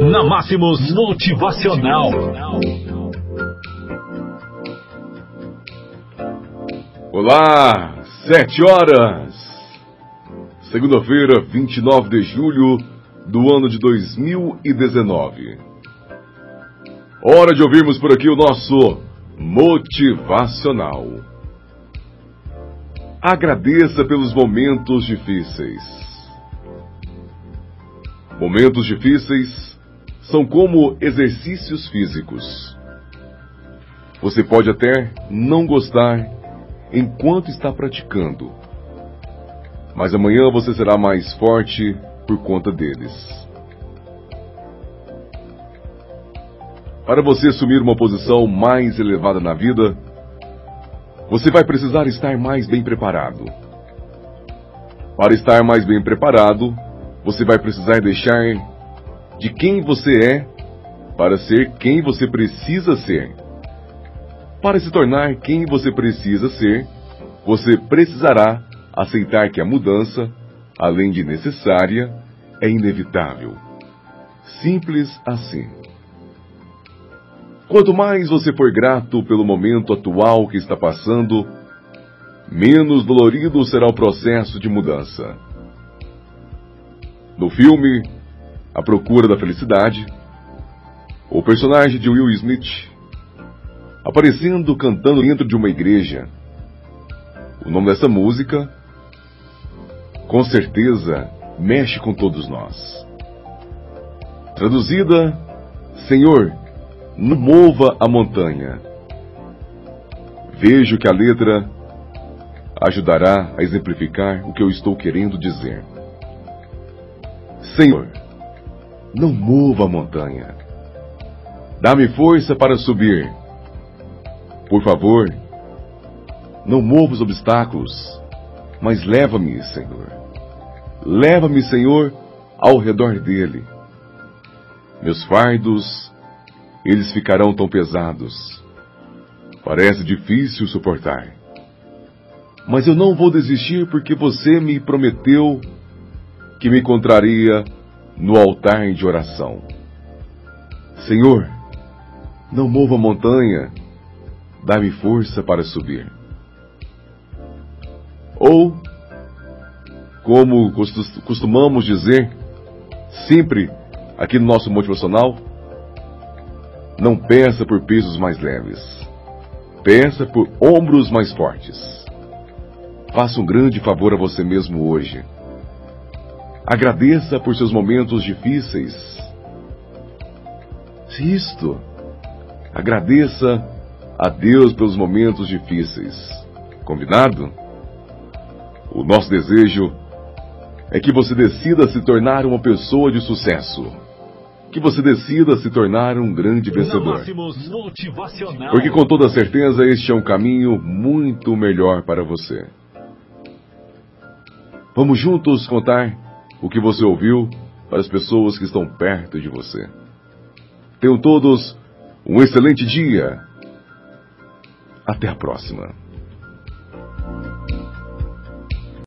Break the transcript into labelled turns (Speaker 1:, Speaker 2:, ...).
Speaker 1: na Máximos Motivacional.
Speaker 2: Olá, sete horas. Segunda-feira, 29 de julho do ano de 2019. Hora de ouvirmos por aqui o nosso motivacional. Agradeça pelos momentos difíceis. Momentos difíceis são como exercícios físicos. Você pode até não gostar enquanto está praticando, mas amanhã você será mais forte por conta deles. Para você assumir uma posição mais elevada na vida, você vai precisar estar mais bem preparado. Para estar mais bem preparado, você vai precisar deixar de quem você é para ser quem você precisa ser. Para se tornar quem você precisa ser, você precisará aceitar que a mudança, além de necessária, é inevitável. Simples assim. Quanto mais você for grato pelo momento atual que está passando, menos dolorido será o processo de mudança. No filme A Procura da Felicidade, o personagem de Will Smith, aparecendo cantando dentro de uma igreja. O nome dessa música, com certeza, mexe com todos nós. Traduzida, Senhor, não mova a montanha. Vejo que a letra ajudará a exemplificar o que eu estou querendo dizer. Senhor, não mova a montanha. Dá-me força para subir. Por favor, não mova os obstáculos, mas leva-me, Senhor. Leva-me, Senhor, ao redor dele. Meus fardos eles ficarão tão pesados. Parece difícil suportar. Mas eu não vou desistir porque você me prometeu que me encontraria no altar de oração. Senhor, não mova a montanha, dá-me força para subir. Ou, como costumamos dizer, sempre aqui no nosso motivacional, não pensa por pesos mais leves. Pensa por ombros mais fortes. Faça um grande favor a você mesmo hoje. Agradeça por seus momentos difíceis. Isto, agradeça a Deus pelos momentos difíceis. Combinado? O nosso desejo é que você decida se tornar uma pessoa de sucesso que você decida se tornar um grande vencedor. Porque com toda certeza este é um caminho muito melhor para você. Vamos juntos contar o que você ouviu para as pessoas que estão perto de você. Tenham todos um excelente dia. Até a próxima.